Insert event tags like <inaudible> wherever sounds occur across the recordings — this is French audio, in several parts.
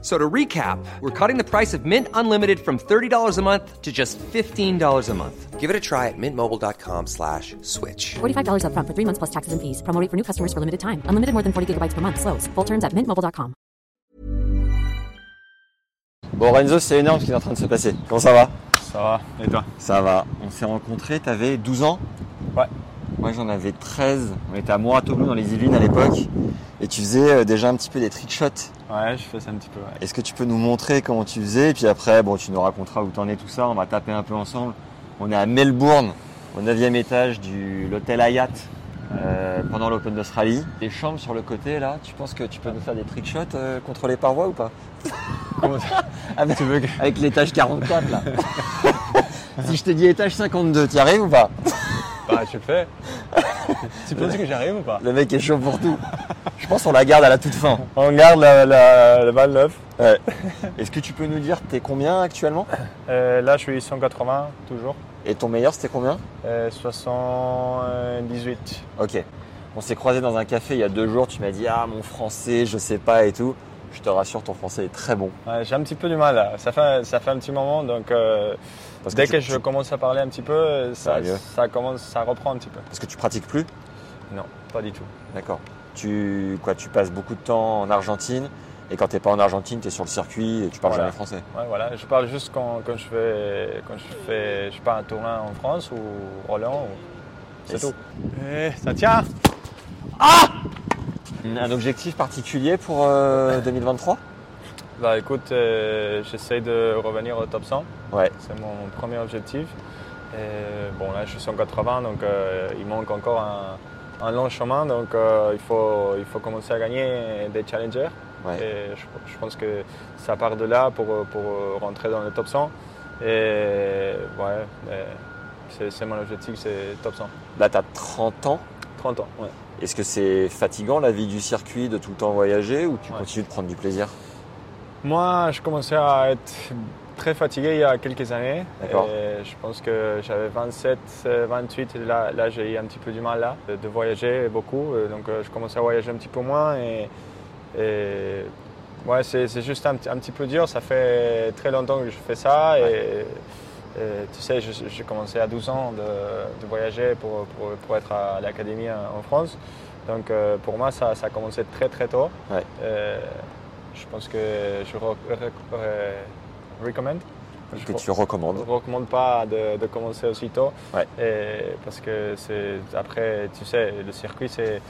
So to recap, we're cutting the price of Mint Unlimited from $30 a month to just $15 a month. Give it a try at mintmobile.com slash switch. $45 upfront for three months plus taxes and fees. Promo rate for new customers for limited time. Unlimited more than 40 gigabytes per month. Slows. Full terms at mintmobile.com. Bon Renzo, c'est énorme ce qui est en train de se passer. Comment ça va? Ça va, et toi? Ça va. On s'est rencontrés, t'avais 12 ans? Ouais. Moi j'en avais 13. On était à Mouratoglou dans les Yvelines à l'époque. Et tu faisais euh, déjà un petit peu des trick shots. Ouais, je fais ça un petit peu. ouais. Est-ce que tu peux nous montrer comment tu faisais Et puis après, bon, tu nous raconteras où t'en es tout ça. On va taper un peu ensemble. On est à Melbourne, au 9 étage de l'hôtel Hayat. euh, pendant l'Open d'Australie. Les chambres sur le côté là, tu penses que tu peux nous faire des trick shots euh, contre les parois ou pas? <laughs> Comment ça? Avec, Tu veux que- avec l'étage 44 là. <laughs> si je te dis étage 52, t'y arrives ou pas? Bah, tu le fais. tu penses que j'arrive ou pas? Le mec est chaud pour tout. Je pense qu'on la garde à la toute fin. On garde la, la, la. Ouais. Est-ce que tu peux nous dire t'es combien actuellement? Euh, là, je suis 180 toujours. Et ton meilleur c'était combien? Euh, 78. Ok. On s'est croisé dans un café il y a deux jours, tu m'as dit ah mon français je sais pas et tout. Je te rassure ton français est très bon. Ouais, J'ai un petit peu du mal là. Ça fait, ça fait un petit moment, donc euh, Parce dès que je commence à parler un petit peu, Ça commence, ça reprend un petit peu. Parce que tu pratiques plus? Non, pas du tout. D'accord. Tu, quoi, tu passes beaucoup de temps en Argentine et quand t'es pas en Argentine, t'es sur le circuit et tu parles Voilà. jamais français. Ouais, voilà. Je parle juste quand, quand je fais, quand je fais, je pars un tournoi en France ou Roland. ou- C'est tout. Eh, ça tient. Un objectif particulier pour euh, <laughs> 2023 Bah écoute, euh, j'essaie de revenir au top 100. Ouais. C'est mon premier objectif. Et bon là je suis 180 donc euh, il manque encore un, un long chemin donc euh, il, faut, il faut commencer à gagner des challengers. Ouais. Et je, je pense que ça part de là pour, pour rentrer dans le top 100. Et ouais, c'est mon objectif, c'est top 100. Là t'as 30 ans. 30 ans, ouais. Est-ce que c'est fatigant la vie du circuit de tout le temps voyager ou tu Ouais. continues de prendre du plaisir? Moi, je commençais à être très fatigué il y a quelques années. Et je pense que j'avais 27, euh, 28. et Là, là j'ai eu un petit peu du mal là, de, voyager beaucoup. Euh, Donc, euh, je commençais à voyager un petit peu moins. Et, et ouais, c'est juste un, petit- un petit peu dur. Ça fait très longtemps que je fais ça. Et, et tu sais, j'ai commencé à 12 ans de, de voyager pour, pour, pour être à l'académie en en France. Donc, euh, pour moi, ça, ça a commencé très très tôt. Ouais. Euh, je pense que je que tu recommandes je recommande pas de, de commencer aussitôt. Ouais. Et parce que c'est après, tu sais, le circuit c'est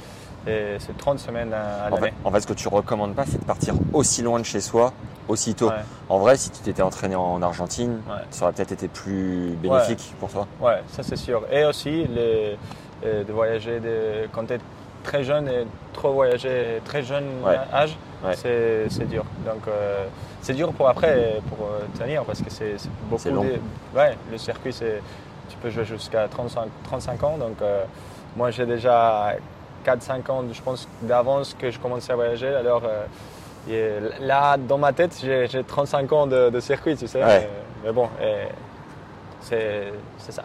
et c'est 30 semaines à, à en fait, l'année. en fait, ce que tu recommandes pas, c'est de partir aussi loin de chez soi, aussitôt. Ouais. En vrai, si tu t'étais entraîné en Argentine, Ouais. ça aurait peut-être été plus bénéfique pour toi. Ouais, ça c'est sûr. Et aussi les, euh, de voyager de, quand tu es très jeune et trop voyager très jeune âge, Ouais. c'est dur. Donc euh, c'est dur pour après pour euh, tenir parce que c'est beaucoup long. de- ouais, le circuit c'est tu peux jouer jusqu'à 35, 35 ans. Donc euh, moi j'ai déjà 4-5 ans je pense d'avance que je commençais à voyager. Alors euh, là dans ma tête j'ai j'ai 35 ans de, de circuit, tu sais. Ouais. Mais, mais bon, c'est ça.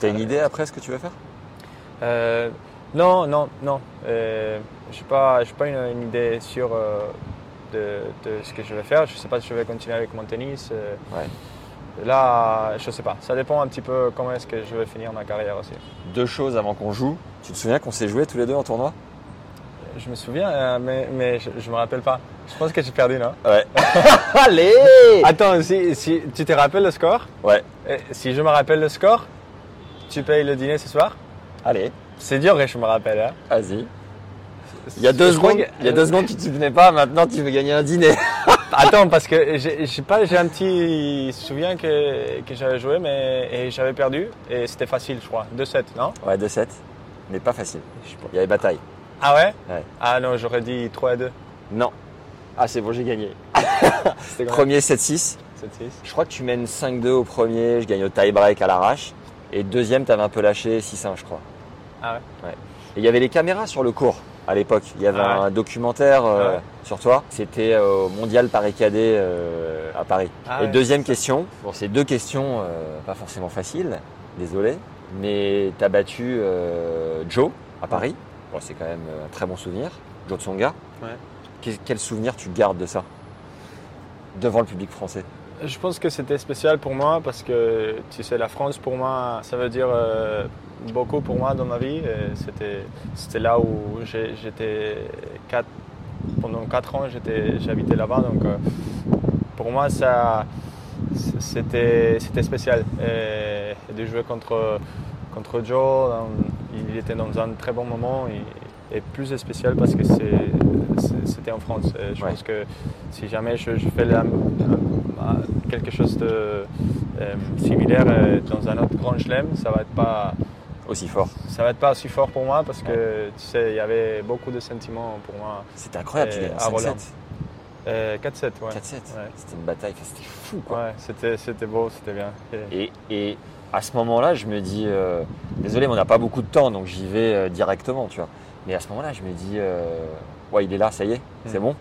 T'as une idée après ce que tu veux faire? Non, non, non. Euh, je n'ai pas, pas une, une idée sûre euh, de, de ce que je vais faire. Je ne sais pas si je vais continuer avec mon tennis. euh. Ouais. Là, je ne sais pas. Ça dépend un petit peu comment est-ce que je vais finir ma carrière aussi. Deux choses avant qu'on joue. Tu te souviens qu'on s'est joué tous les deux en tournoi? Je me souviens, mais, mais je ne me rappelle pas. Je pense que j'ai perdu, non? Ouais. <laughs> Allez Attends, si, si tu te rappelles le score? Ouais. Si je me rappelle le score, tu payes le dîner ce soir? Allez, C'est dur je me rappelle. Hein vas-y. Il y a deux Je secondes, que- il y a deux secondes, tu te souvenais pas. Maintenant, tu veux gagner un dîner. <laughs> Attends, parce que j'ai j'ai pas, j'ai un petit souvenir que, que j'avais joué, mais et j'avais perdu et c'était facile, je crois, 2-7, non? Ouais, 2-7, mais pas facile. Il y avait bataille. Ah ouais, Ouais. Ah non, j'aurais dit 3 2. Non. Ah, c'est bon, j'ai gagné. <laughs> Premier 7-6. même 7-6. Je crois que tu mènes 5-2 au premier, je gagne au tie-break à l'arrache. Et deuxième, t'avais un peu lâché 6-1, je crois. Ah ouais Et il y avait les caméras sur le cours. à l'époque. Il y avait Ah ouais. un documentaire euh, Ouais. sur toi. C'était euh, au Mondial Paris Cadet euh, à Paris. Ah Et ouais. deuxième question. Bon, c'est deux questions pas forcément faciles, désolé. Mais tu as battu Joe à Paris. Bon, c'est quand même un très bon souvenir. Joe Tsonga. Quel souvenir tu gardes de ça? Devant le public français. Je pense que c'était spécial pour moi parce que tu sais, la France pour moi, ça veut dire euh, beaucoup pour moi dans ma vie. C'était, là où j'étais quatre- pendant quatre ans, j'étais, j'habitais là-bas. Donc euh, pour moi, ça, c'était, spécial. Et, et de jouer contre, contre Joe, il était dans un très bon moment. Et, et plus spécial parce que c'était en France. Et je Ouais. pense que si jamais je, je fais la- la- quelque chose de euh, similaire euh, dans un autre grand chelem, ça va être pas Aussi fort. ça va être pas aussi fort pour moi parce que tu sais il y avait beaucoup de sentiments pour moi. C'était incroyable, tu gagnes à Roland. 5-7. Euh, 4-7 ouais. 4-7. Ouais. C'était une bataille, c'était fou quoi. Ouais, c'était c'était beau, c'était bien. Et- Et, et à ce moment-là, je me dis, euh, désolé, mais on n'a pas beaucoup de temps, donc j'y vais euh, directement, tu vois. Mais à ce moment-là, je me dis, euh, ouais, il est là, ça y est, c'est Mm. bon.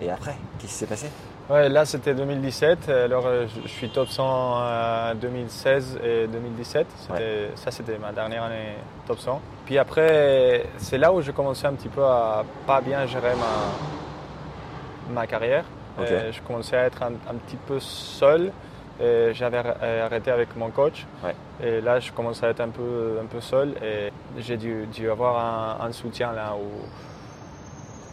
Et après, qu'est-ce qui s'est passé? Ouais, là c'était 2017, alors euh, je je suis top 100 en 2016 et 2017. C'était- Ça c'était ma dernière année top 100. Puis après, c'est là où j'ai commencé un petit peu à pas bien gérer ma, ma carrière. Ok. Euh, je commençais à être un, un petit peu seul. Et J'avais arr- euh, arrêté avec mon coach. Ouais. Et là, je commençais à être un peu, un peu seul. Et j'ai dû, dû avoir un, un soutien là où,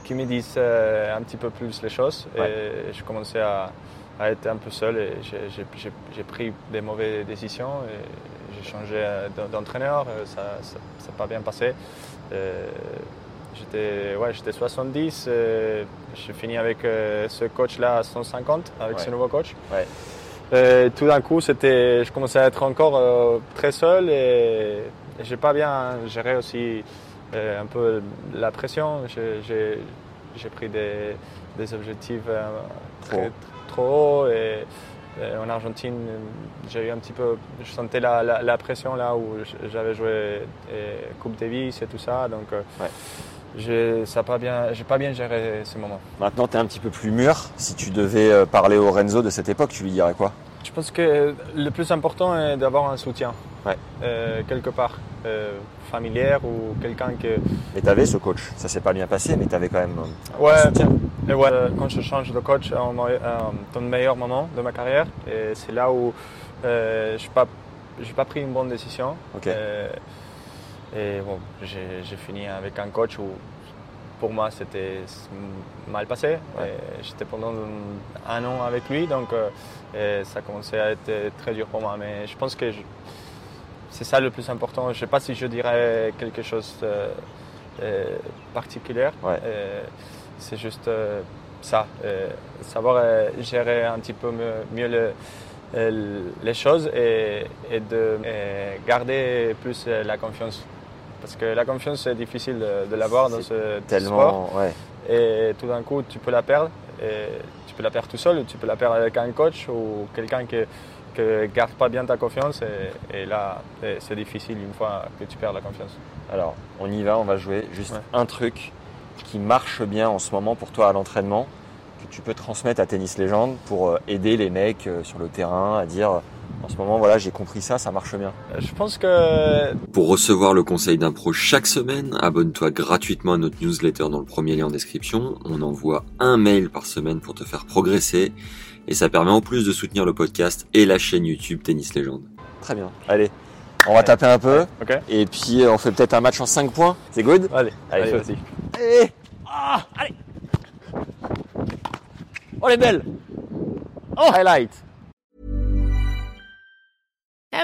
qui me disent euh, un petit peu plus les choses. Ouais. Et je commençais à, à être un peu seul et j'ai- pris des mauvaises décisions. et J'ai changé euh, d'en- d'entraîneur, euh, ça n'a pas bien passé. J'étais ouais, j'étais 70, euh, j'ai fini avec ce coach-là à 150, avec Ouais. ce nouveau coach. Ouais. Tout d'un coup, c'était, je commençais à être encore euh, très seul et, et j'ai pas bien géré aussi un peu la pression. J'ai- pris des, des objectifs euh, Trop très- trop hauts et, et en Argentine, j'ai eu un petit peu, je sentais la, la- la pression là où j'avais joué euh, Coupe Davis et tout ça, donc euh, Ouais. j'ai pas bien, j'ai pas bien géré ces moments. Maintenant, tu es un petit peu plus mûr. Si tu devais euh, parler au Renzo de cette époque, tu lui dirais quoi? Je pense que le plus important est d'avoir un soutien, Ouais. euh, quelque part, euh, familière ou quelqu'un que. Mais tu avais ce coach. Ça s'est pas bien passé, mais tu avais quand même euh, un Ouais, soutien. et ouais, euh, quand je change de coach dans le meilleur moment de ma carrière, et c'est là où euh, je n'ai pas, pas pris une bonne décision. Ok. Euh, et bon, j'ai fini avec un coach où pour moi c'était mal passé. Ouais. J'étais pendant un an avec lui, donc euh, ça commençait à être très dur pour moi. Mais je pense que je- c'est ça le plus important. Je ne sais pas si je dirais quelque chose de euh, particulier. Ouais. Euh, c'est juste euh, ça, euh, savoir euh, gérer un petit peu mieux, mieux le- euh, les choses et, et de euh, garder plus euh, la confiance. Parce que la confiance, c'est difficile de, de l'avoir dans ce sport. Tellement, ouais. Et tout d'un coup, tu peux la perdre. Et tu peux la perdre tout seul, ou tu peux la perdre avec un coach ou quelqu'un qui ne garde pas bien ta confiance. Et, et là, c'est difficile une fois que tu perds la confiance. Alors, on y va, on va jouer. Juste Ouais. un truc qui marche bien en ce moment pour toi à l'entraînement, que tu peux transmettre à Tennis Légende pour euh, aider les mecs euh, sur le terrain à dire en ce moment, voilà, j'ai compris ça, ça marche bien. Euh, Je pense que Pour recevoir le conseil d'un pro chaque semaine, abonne-toi gratuitement à notre newsletter dans le premier lien en description. On envoie un mail par semaine pour te faire progresser et ça permet en plus de soutenir le podcast et la chaîne YouTube Tennis Légende. Très bien. Allez, on va taper un peu Ok. et puis euh, on fait peut-être un match en 5 points. C'est good? Allez, Allez, allez. Eh Ah Allez Oh, elle est belle Oh Highlight